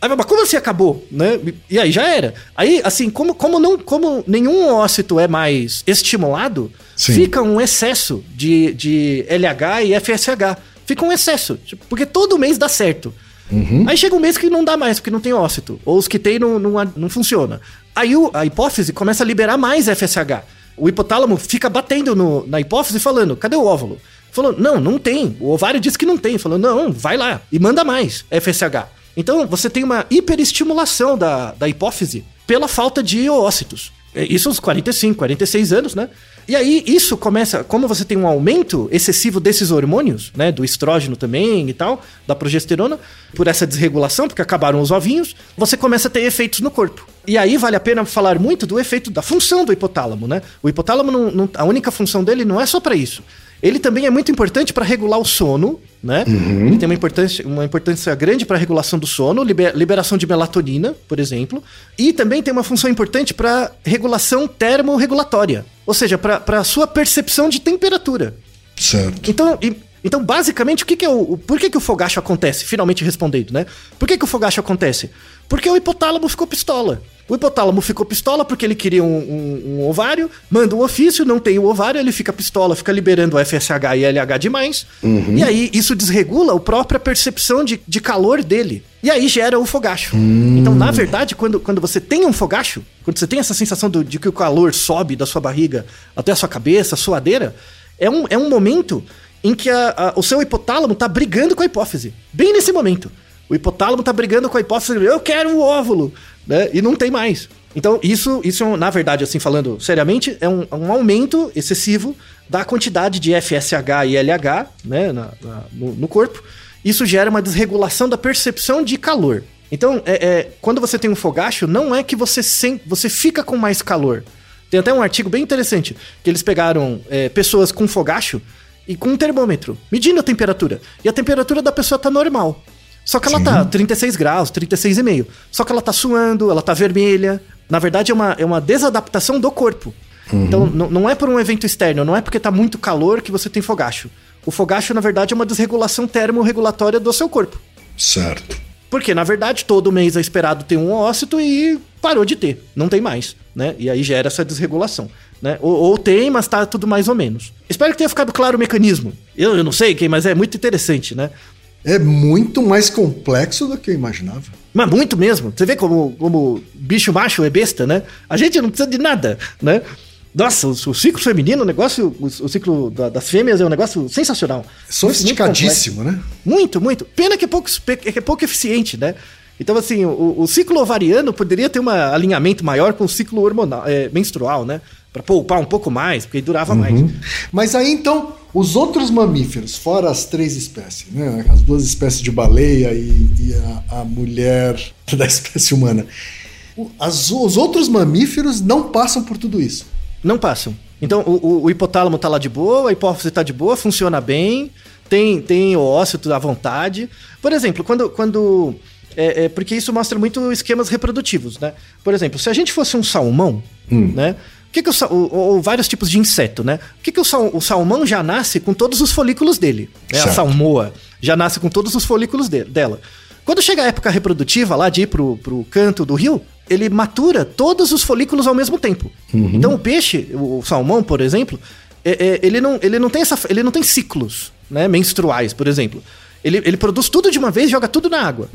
Aí, mas como assim acabou, né? E aí já era. Aí, assim, como, como, não, como nenhum ócito é mais estimulado, Sim. fica um excesso de, de LH e FSH. Fica um excesso. Tipo, porque todo mês dá certo. Uhum. Aí chega um mês que não dá mais, porque não tem ócito. Ou os que tem não, não, não funciona. Aí a hipófise começa a liberar mais FSH. O hipotálamo fica batendo no, na hipófise falando: cadê o óvulo? Falou: não, não tem. O ovário disse que não tem. Falou: não, vai lá e manda mais FSH. Então você tem uma hiperestimulação da, da hipófise pela falta de oócitos. É, isso aos 45, 46 anos, né? E aí isso começa, como você tem um aumento excessivo desses hormônios, né, do estrógeno também e tal, da progesterona, por essa desregulação, porque acabaram os ovinhos, você começa a ter efeitos no corpo. E aí vale a pena falar muito do efeito da função do hipotálamo, né? O hipotálamo, não, não, a única função dele não é só para isso. Ele também é muito importante para regular o sono, né? Uhum. Ele tem uma importância, uma importância grande para a regulação do sono, liber, liberação de melatonina, por exemplo, e também tem uma função importante para regulação termorregulatória, ou seja, para a sua percepção de temperatura. Certo. Então, e, então, basicamente, o que, que é o. Por que, que o fogacho acontece? Finalmente respondendo, né? Por que, que o fogacho acontece? Porque o hipotálamo ficou pistola. O hipotálamo ficou pistola porque ele queria um, um, um, ovário, manda um ofício, não tem o ovário, ele fica pistola, fica liberando o FSH e LH demais. Uhum. E aí isso desregula a própria percepção de, de calor dele. E aí gera o fogacho. Uhum. Então, na verdade, quando, quando você tem um fogacho, quando você tem essa sensação do, de que o calor sobe da sua barriga até a sua cabeça, a suadeira, é um, é um momento em que a, a, o seu hipotálamo está brigando com a hipófise. Bem nesse momento. O hipotálamo tá brigando com a hipófise, eu quero o óvulo. Né? E não tem mais. Então, isso, isso, na verdade, assim, falando seriamente, é um, um aumento excessivo da quantidade de FSH e LH né, na, na, no, no, corpo. Isso gera uma desregulação da percepção de calor. Então, é, é, quando você tem um fogacho, não é que você, sem, você fica com mais calor. Tem até um artigo bem interessante, que eles pegaram é, pessoas com fogacho e com um termômetro, medindo a temperatura. E a temperatura da pessoa tá normal. Só que ela Sim. tá 36 graus, 36,5. Só que ela tá suando, ela tá vermelha. Na verdade, é uma, é uma desadaptação do corpo. Uhum. Então, não é por um evento externo, não é porque tá muito calor que você tem fogacho. O fogacho, na verdade, é uma desregulação termorregulatória do seu corpo. Certo. Porque, na verdade, todo mês é esperado ter um ócito e parou de ter. Não tem mais, né? E aí gera essa desregulação. Né? Ou, ou, tem, mas tá tudo mais ou menos. Espero que tenha ficado claro o mecanismo. Eu, eu não sei quem, mas é muito interessante, né? É muito mais complexo do que eu imaginava. Mas muito mesmo. Você vê como, como bicho macho é besta, né? A gente não precisa de nada, né? Nossa, o, o ciclo feminino, o negócio, o, o ciclo da, das fêmeas é um negócio sensacional. Sofisticadíssimo, muito né? Muito, muito. Pena que é pouco, é pouco eficiente, né? Então, assim, o, o, ciclo ovariano poderia ter um alinhamento maior com o ciclo hormonal, é, menstrual, né? Para poupar um pouco mais, porque durava uhum. mais. Mas aí, então, os outros mamíferos, fora as três espécies, né? As duas espécies de baleia e, e a, a, mulher da espécie humana. As, os outros mamíferos não passam por tudo isso. Não passam. Então, o, o hipotálamo tá lá de boa, a hipófise tá de boa, funciona bem, tem, tem o ósseo à vontade. Por exemplo, quando, quando é, é, porque isso mostra muito esquemas reprodutivos, né? Por exemplo, se a gente fosse um salmão, hum. né? Que, que o, ou, ou, vários tipos de inseto, né? O que, que o, sal, o salmão já nasce com todos os folículos dele? Né? A salmoa já nasce com todos os folículos de, dela. Quando chega a época reprodutiva, lá de ir pro, pro canto do rio, ele matura todos os folículos ao mesmo tempo. Uhum. Então o peixe, o, salmão, por exemplo, é, é, ele, não, ele, não tem essa, ele não tem ciclos né, menstruais, por exemplo. Ele, ele produz tudo de uma vez e joga tudo na água.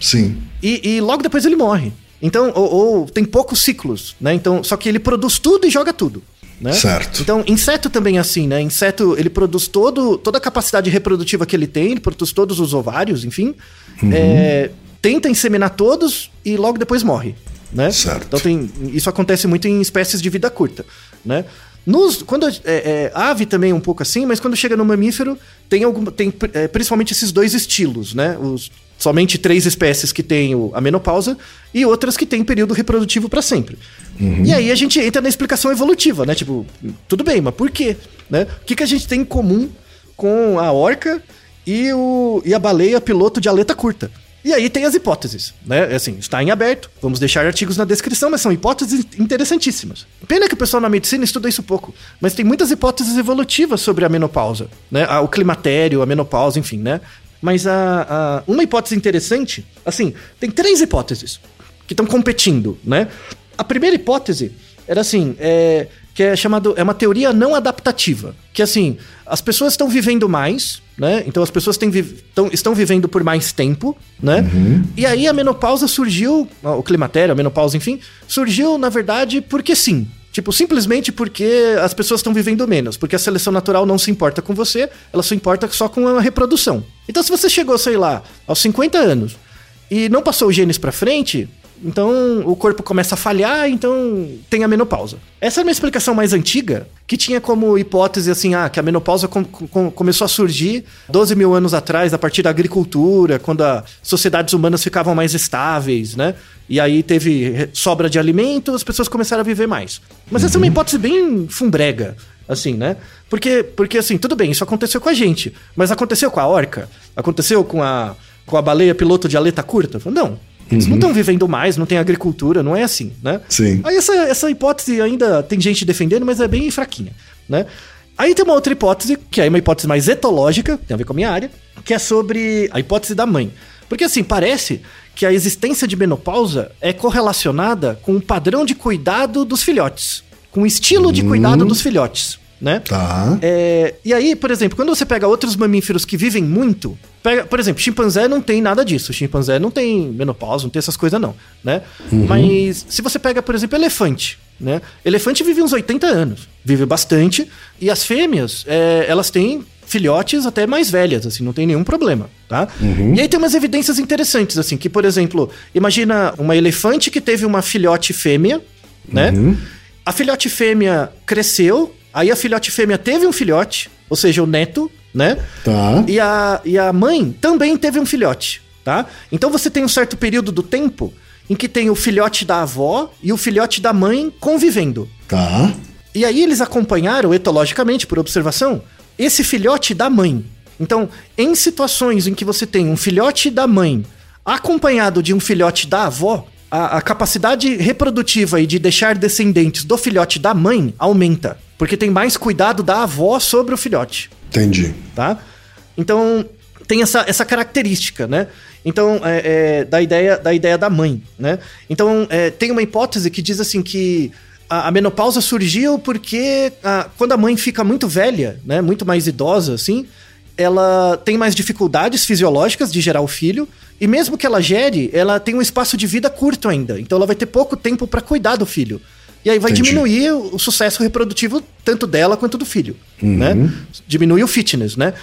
Sim. E, e logo depois ele morre. Então, ou, ou, tem poucos ciclos, né? Então, só que ele produz tudo e joga tudo. Né? Certo. Então, inseto também é assim, né? Inseto, ele produz todo, toda a capacidade reprodutiva que ele tem, ele produz todos os ovários, enfim. Uhum. É, tenta inseminar todos e logo depois morre, né? Certo. Então, tem, isso acontece muito em espécies de vida curta, né? Nos, quando é, é, ave também é um pouco assim, mas quando chega no mamífero, tem, algum, tem é, principalmente esses dois estilos, né? Os, somente três espécies que têm a menopausa e outras que têm período reprodutivo para sempre. Uhum. E aí a gente entra na explicação evolutiva, né? Tipo, tudo bem, mas por quê? Né? O que, que a gente tem em comum com a orca e, o, e a baleia piloto de aleta curta? E aí tem as hipóteses, né? É assim, está em aberto, vamos deixar artigos na descrição, mas são hipóteses interessantíssimas. Pena que o pessoal na medicina estuda isso pouco, mas tem muitas hipóteses evolutivas sobre a menopausa, né? O climatério, a menopausa, enfim, né? Mas a, a uma hipótese interessante, assim, tem três hipóteses que estão competindo, né? A primeira hipótese era assim, é, que é chamado é uma teoria não adaptativa, que assim as pessoas estão vivendo mais, né? Então as pessoas têm, tão, estão vivendo por mais tempo, né? Uhum. E aí a menopausa surgiu, o climatério, a menopausa, enfim, surgiu na verdade porque sim. Tipo, simplesmente porque as pessoas estão vivendo menos, porque a seleção natural não se importa com você, ela se importa só com a reprodução. Então se você chegou, sei lá, aos 50 anos e não passou os genes para frente, então o corpo começa a falhar, então tem a menopausa. Essa é uma explicação mais antiga, que tinha como hipótese assim, ah, que a menopausa com, com, começou a surgir 12 mil anos atrás, a partir da agricultura, quando as sociedades humanas ficavam mais estáveis, né? E aí teve sobra de alimento, as pessoas começaram a viver mais. Mas uhum. essa é uma hipótese bem fumbrega, assim, né? Porque, porque assim, tudo bem, isso aconteceu com a gente, mas aconteceu com a orca? Aconteceu com a, com a baleia piloto de aleta curta? Não. Eles uhum. não estão vivendo mais, não tem agricultura, não é assim, né? Sim. Aí essa, essa hipótese ainda tem gente defendendo, mas é bem fraquinha, né? Aí tem uma outra hipótese, que é uma hipótese mais etológica, tem a ver com a minha área, que é sobre a hipótese da mãe. Porque assim, parece que a existência de menopausa é correlacionada com o padrão de cuidado dos filhotes, com o estilo de cuidado hum. dos filhotes né? Tá. É, e aí, por exemplo, quando você pega outros mamíferos que vivem muito, pega, por exemplo, chimpanzé não tem nada disso. Chimpanzé não tem menopausa, não tem essas coisas não, né? Uhum. Mas se você pega, por exemplo, elefante, né? Elefante vive uns 80 anos, vive bastante, e as fêmeas, é, elas têm filhotes até mais velhas, assim, não tem nenhum problema, tá? E aí tem umas evidências interessantes, assim, que, por exemplo, imagina uma elefante que teve uma filhote fêmea, né? A filhote fêmea cresceu, aí a filhote fêmea teve um filhote, ou seja, o neto, né? Tá. E a, e a mãe também teve um filhote, tá? Então você tem um certo período do tempo em que tem o filhote da avó e o filhote da mãe convivendo. Tá. E aí eles acompanharam, etologicamente, por observação, esse filhote da mãe. Então, em situações em que você tem um filhote da mãe acompanhado de um filhote da avó, a, a capacidade reprodutiva e de deixar descendentes do filhote da mãe aumenta. Porque tem mais cuidado da avó sobre o filhote Entendi. tá? Então tem essa, essa característica, né? Então é, é, da ideia da ideia da mãe, né? Então é, tem uma hipótese que diz assim que a, a menopausa surgiu porque a- quando a mãe fica muito velha, né? Muito mais idosa, assim, ela tem mais dificuldades fisiológicas de gerar o filho e mesmo que ela gere, ela tem um espaço de vida curto ainda. Então ela vai ter pouco tempo para cuidar do filho. E aí vai Entendi. diminuir o sucesso reprodutivo tanto dela quanto do filho, né? Diminui o fitness, né?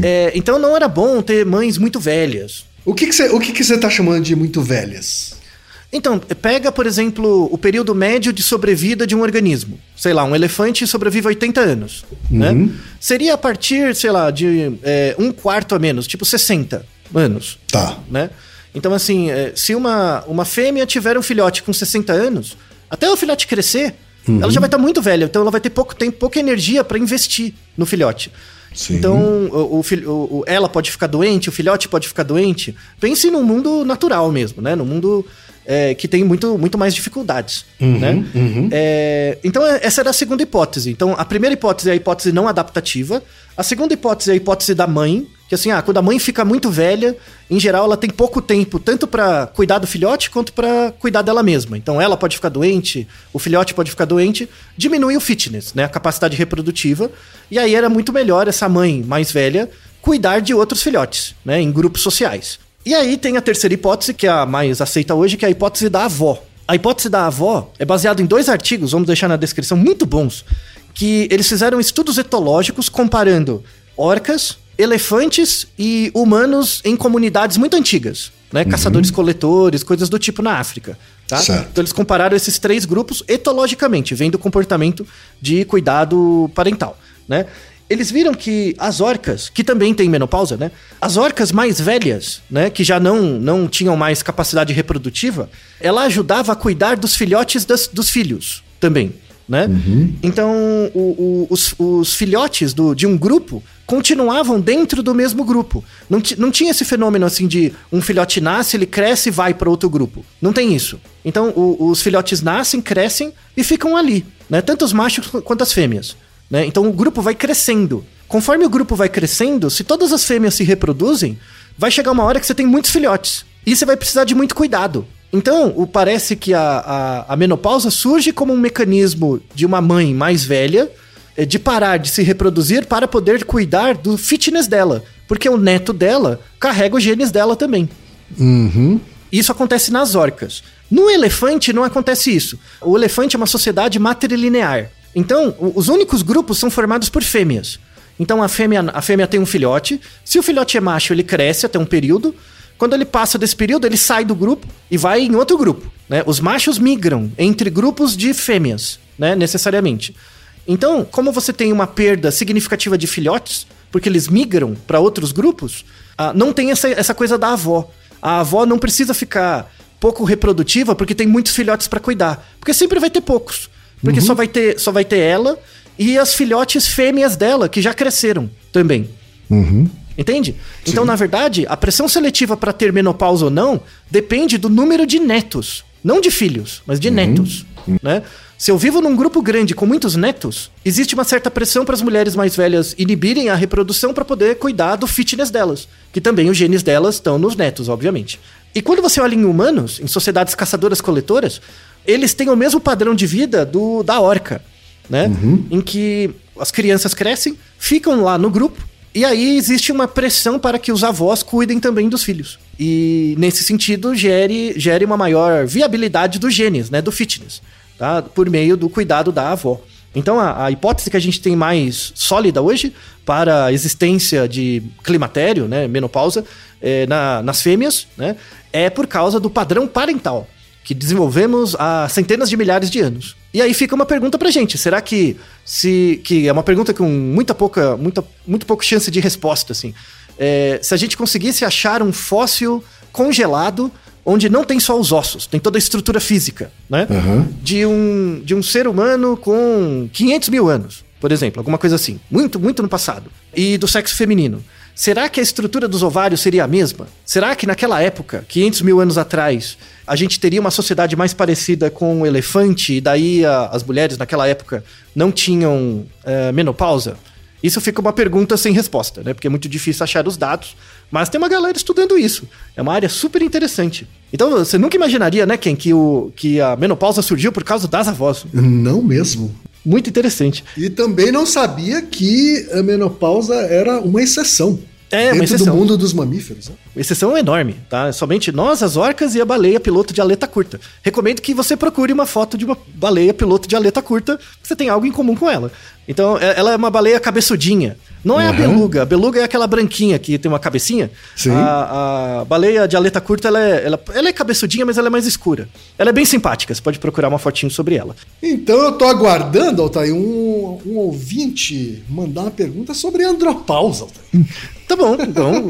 É, então não era bom ter mães muito velhas. O que que você o que que você tá chamando de muito velhas? Então, pega, por exemplo, o período médio de sobrevida de um organismo. Sei lá, um elefante sobrevive 80 anos, né? Seria a partir, sei lá, de é, um quarto a menos, tipo 60 anos, Tá. né? Então, assim, é, se uma, uma fêmea tiver um filhote com 60 anos, até o filhote crescer, ela já vai estar muito velha, então ela vai ter pouco tempo, pouca energia para investir no filhote. Sim. Então, o, o o- ela pode ficar doente, o filhote pode ficar doente. Pense num mundo natural mesmo, né? Num mundo é, que tem muito, muito mais dificuldades, né? É, então, é- essa era a segunda hipótese. Então, a primeira hipótese é a hipótese não adaptativa. A segunda hipótese é a hipótese da mãe, que assim, ah, quando a mãe fica muito velha, em geral ela tem pouco tempo, tanto para cuidar do filhote quanto para cuidar dela mesma. Então, ela pode ficar doente, o filhote pode ficar doente, diminui o fitness, né? A capacidade reprodutiva. E aí era muito melhor essa mãe mais velha cuidar de outros filhotes, né? Em grupos sociais. E aí tem a terceira hipótese, que é a mais aceita hoje, que é a hipótese da avó. A hipótese da avó é baseada em dois artigos, vamos deixar na descrição, muito bons, que eles fizeram estudos etológicos comparando orcas, elefantes e humanos em comunidades muito antigas, né? Caçadores-coletores, coisas do tipo na África, tá? Então eles compararam esses três grupos etologicamente, vendo o comportamento de cuidado parental, né? Eles viram que as orcas, que também têm menopausa, né? As orcas mais velhas, né? Que já não, não tinham mais capacidade reprodutiva, ela ajudava a cuidar dos filhotes das- dos filhos também, né? Então, o- o- os, os filhotes do- de um grupo continuavam dentro do mesmo grupo. Não, não tinha esse fenômeno assim de um filhote nasce, ele cresce e vai para outro grupo. Não tem isso. Então, o- os filhotes nascem, crescem e ficam ali, né? Tanto os machos quanto as fêmeas. Né? Então, o grupo vai crescendo. Conforme o grupo vai crescendo, se todas as fêmeas se reproduzem, vai chegar uma hora que você tem muitos filhotes. E você vai precisar de muito cuidado. Então, o, parece que a, a, a menopausa surge como um mecanismo de uma mãe mais velha eh, de parar de se reproduzir para poder cuidar do fitness dela. Porque o neto dela carrega os genes dela também. Isso acontece nas orcas. No elefante não acontece isso. O elefante é uma sociedade matrilinear. Então, os únicos grupos são formados por fêmeas. Então, a fêmea, a fêmea tem um filhote. Se o filhote é macho, ele cresce até um período. Quando ele passa desse período, ele sai do grupo e vai em outro grupo. né? Os machos migram entre grupos de fêmeas, né? necessariamente. Então, como você tem uma perda significativa de filhotes, porque eles migram para outros grupos, ah, não tem essa, essa coisa da avó. A avó não precisa ficar pouco reprodutiva porque tem muitos filhotes para cuidar. Porque sempre vai ter poucos. Porque só, vai ter, só vai ter ela e as filhotes fêmeas dela, que já cresceram também. Entende? Então, na verdade, a pressão seletiva para ter menopausa ou não depende do número de netos. Não de filhos, mas de netos. Né? Se eu vivo num grupo grande com muitos netos, existe uma certa pressão para as mulheres mais velhas inibirem a reprodução para poder cuidar do fitness delas. Que também os genes delas estão nos netos, obviamente. E quando você olha em humanos, em sociedades caçadoras-coletoras, eles têm o mesmo padrão de vida do da orca, né? Em que as crianças crescem, ficam lá no grupo, e aí existe uma pressão para que os avós cuidem também dos filhos. E nesse sentido gere, gere uma maior viabilidade dos genes, né, do fitness, tá? Por meio do cuidado da avó. Então, a, a, hipótese que a gente tem mais sólida hoje para a existência de climatério, né, menopausa, é, na, nas fêmeas, né, é por causa do padrão parental que desenvolvemos há centenas de milhares de anos. E aí fica uma pergunta pra gente, será que se que é uma pergunta com muita pouca, muita, muito pouca chance de resposta assim. É, se a gente conseguisse achar um fóssil congelado onde não tem só os ossos, tem toda a estrutura física, né? Uhum. De, um, de um ser humano com 500 mil anos, por exemplo, alguma coisa assim, muito, muito no passado, e do sexo feminino. Será que a estrutura dos ovários seria a mesma? Será que naquela época, 500 mil anos atrás, a gente teria uma sociedade mais parecida com o um elefante e daí a, as mulheres naquela época não tinham é, menopausa? Isso fica uma pergunta sem resposta, né? Porque é muito difícil achar os dados, mas tem uma galera estudando isso. É uma área super interessante. Então, você nunca imaginaria, né, Ken, que, o, que a menopausa surgiu por causa das avós. Não mesmo. Muito interessante. E também não sabia que a menopausa era uma exceção. É, uma exceção. do mundo dos mamíferos. Né? Exceção enorme, tá? Somente nós, as orcas e a baleia piloto de aleta curta. Recomendo que você procure uma foto de uma baleia piloto de aleta curta, você tem algo em comum com ela. Então, é, ela é uma baleia cabeçudinha. Não é uhum. a beluga. A beluga é aquela branquinha que tem uma cabecinha. Sim. A, a baleia de aleta curta, ela é, ela, ela é cabeçudinha, mas ela é mais escura. Ela é bem simpática, você pode procurar uma fotinho sobre ela. Então eu tô aguardando, Altair, um, um ouvinte mandar uma pergunta sobre andropausa, Altair. Tá bom, então,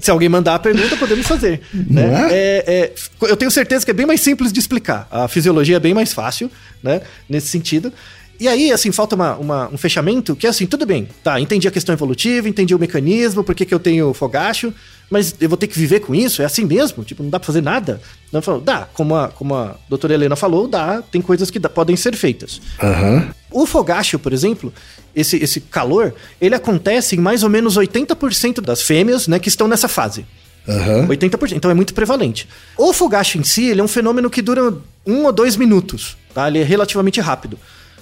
se alguém mandar a pergunta, podemos fazer. Né? É? É, é, eu tenho certeza que é bem mais simples de explicar. A fisiologia é bem mais fácil, né? Nesse sentido. E aí, assim, falta uma, uma, um fechamento que é assim, tudo bem, tá, entendi a questão evolutiva, entendi o mecanismo, por que, que eu tenho fogacho, mas eu vou ter que viver com isso? É assim mesmo? Tipo, não dá pra fazer nada? Não, falou, dá, como a, como a doutora Helena falou, dá, tem coisas que dá, podem ser feitas. Uhum. O fogacho, por exemplo, esse, esse calor, ele acontece em mais ou menos 80% das fêmeas, né, que estão nessa fase. Uhum. 80%, então é muito prevalente. O fogacho em si, ele é um fenômeno que dura um ou dois minutos, tá? Ele é relativamente rápido.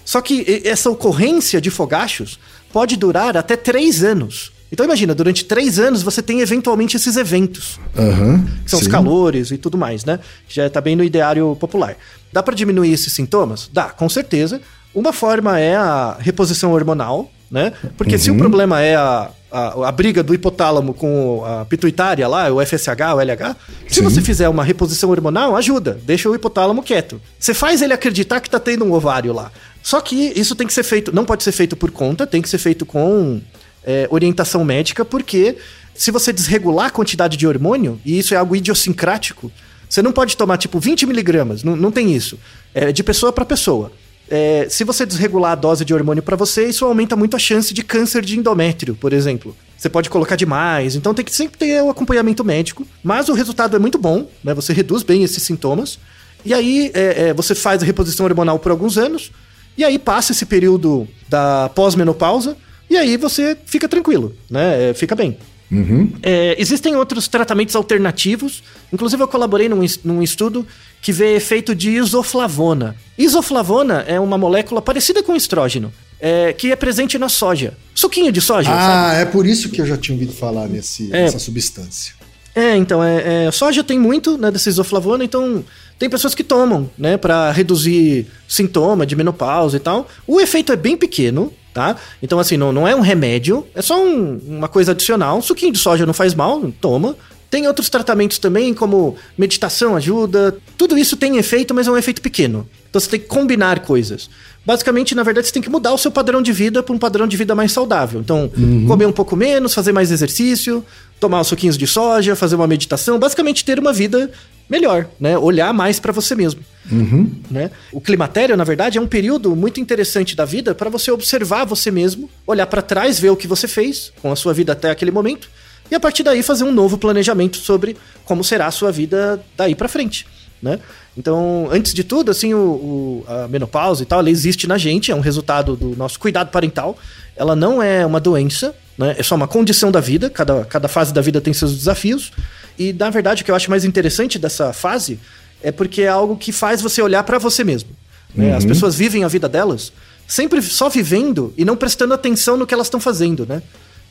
Só que essa ocorrência de fogachos pode durar até três anos. Então imagina, durante três anos você tem eventualmente esses eventos. Uhum, que são sim. os calores e tudo mais, né? Já está bem no ideário popular. Dá para diminuir esses sintomas? Dá, com certeza. Uma forma é a reposição hormonal, né? Porque uhum. se o uhum. problema é a, a, a, briga do hipotálamo com a pituitária lá, o FSH, o LH, se Sim. você fizer uma reposição hormonal, ajuda, deixa o hipotálamo quieto. Você faz ele acreditar que tá tendo um ovário lá. Só que isso tem que ser feito, não pode ser feito por conta, tem que ser feito com é, orientação médica, porque se você desregular a quantidade de hormônio, e isso é algo idiosincrático, você não pode tomar tipo 20 miligramas, não, não tem isso. É de pessoa para pessoa. É, se você desregular a dose de hormônio para você, isso aumenta muito a chance de câncer de endométrio, por exemplo. Você pode colocar demais, então tem que sempre ter o acompanhamento médico. Mas o resultado é muito bom, né? Você reduz bem esses sintomas. E aí é, é, você faz a reposição hormonal por alguns anos. E aí passa esse período da pós-menopausa. E aí você fica tranquilo, né? É, fica bem. Uhum. É, existem outros tratamentos alternativos. Inclusive, eu colaborei num, num estudo que vê efeito de isoflavona. Isoflavona é uma molécula parecida com estrógeno, é, que é presente na soja. Suquinho de soja. Ah, sabe? é por isso que eu já tinha ouvido falar nesse, é, nessa substância. É, então, é, é, soja tem muito né, dessa isoflavona, então tem pessoas que tomam, né, para reduzir sintoma de menopausa e tal. O efeito é bem pequeno, tá? Então, assim, não, não é um remédio, é só um, uma coisa adicional. Um suquinho de soja não faz mal, toma. Tem outros tratamentos também, como meditação ajuda. Tudo isso tem efeito, mas é um efeito pequeno. Então você tem que combinar coisas. Basicamente, na verdade, você tem que mudar o seu padrão de vida para um padrão de vida mais saudável. Então, uhum. comer um pouco menos, fazer mais exercício, tomar os suquinhos de soja, fazer uma meditação, basicamente ter uma vida melhor, né? Olhar mais para você mesmo. Uhum. Né? O climatério, na verdade, é um período muito interessante da vida para você observar você mesmo, olhar para trás, ver o que você fez com a sua vida até aquele momento e a partir daí fazer um novo planejamento sobre como será a sua vida daí para frente, né? Então, antes de tudo, assim, o, o, a menopausa e tal, ela existe na gente, é um resultado do nosso cuidado parental. Ela não é uma doença, né? É só uma condição da vida, cada, cada fase da vida tem seus desafios. E, na verdade, o que eu acho mais interessante dessa fase é porque é algo que faz você olhar para você mesmo. Né? Uhum. As pessoas vivem a vida delas sempre só vivendo e não prestando atenção no que elas estão fazendo, né?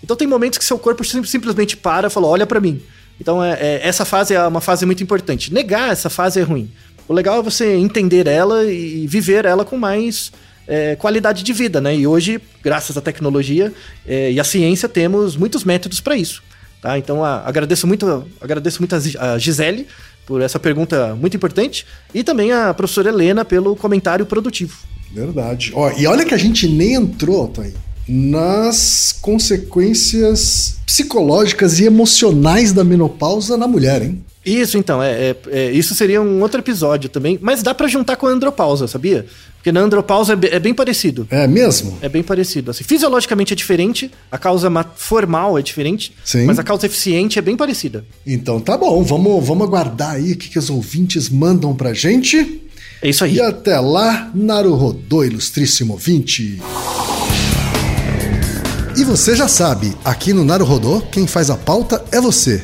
Então tem momentos que seu corpo simplesmente para e fala, olha para mim. Então é, é, essa fase é uma fase muito importante. Negar essa fase é ruim. O legal é você entender ela e viver ela com mais é, qualidade de vida, né? E hoje, graças à tecnologia é, e à ciência, temos muitos métodos para isso. Tá? Então, a, agradeço muito, agradeço muito a Gisele por essa pergunta muito importante e também a professora Helena pelo comentário produtivo. Verdade. Ó, e olha que a gente nem entrou, Thaí, nas consequências psicológicas e emocionais da menopausa na mulher, hein? Isso, então, é, é, é, isso seria um outro episódio também, mas dá para juntar com a andropausa, sabia? Porque na andropausa é, é, bem parecido. É mesmo? É bem parecido. Assim, fisiologicamente é diferente, a causa formal é diferente, Sim. mas a causa eficiente é bem parecida. Então tá bom, vamos, vamos aguardar aí o que, que os ouvintes mandam pra gente. É isso aí. E até lá, Naruhodô, ilustríssimo ouvinte. E você já sabe, aqui no Naruhodô, quem faz a pauta é você.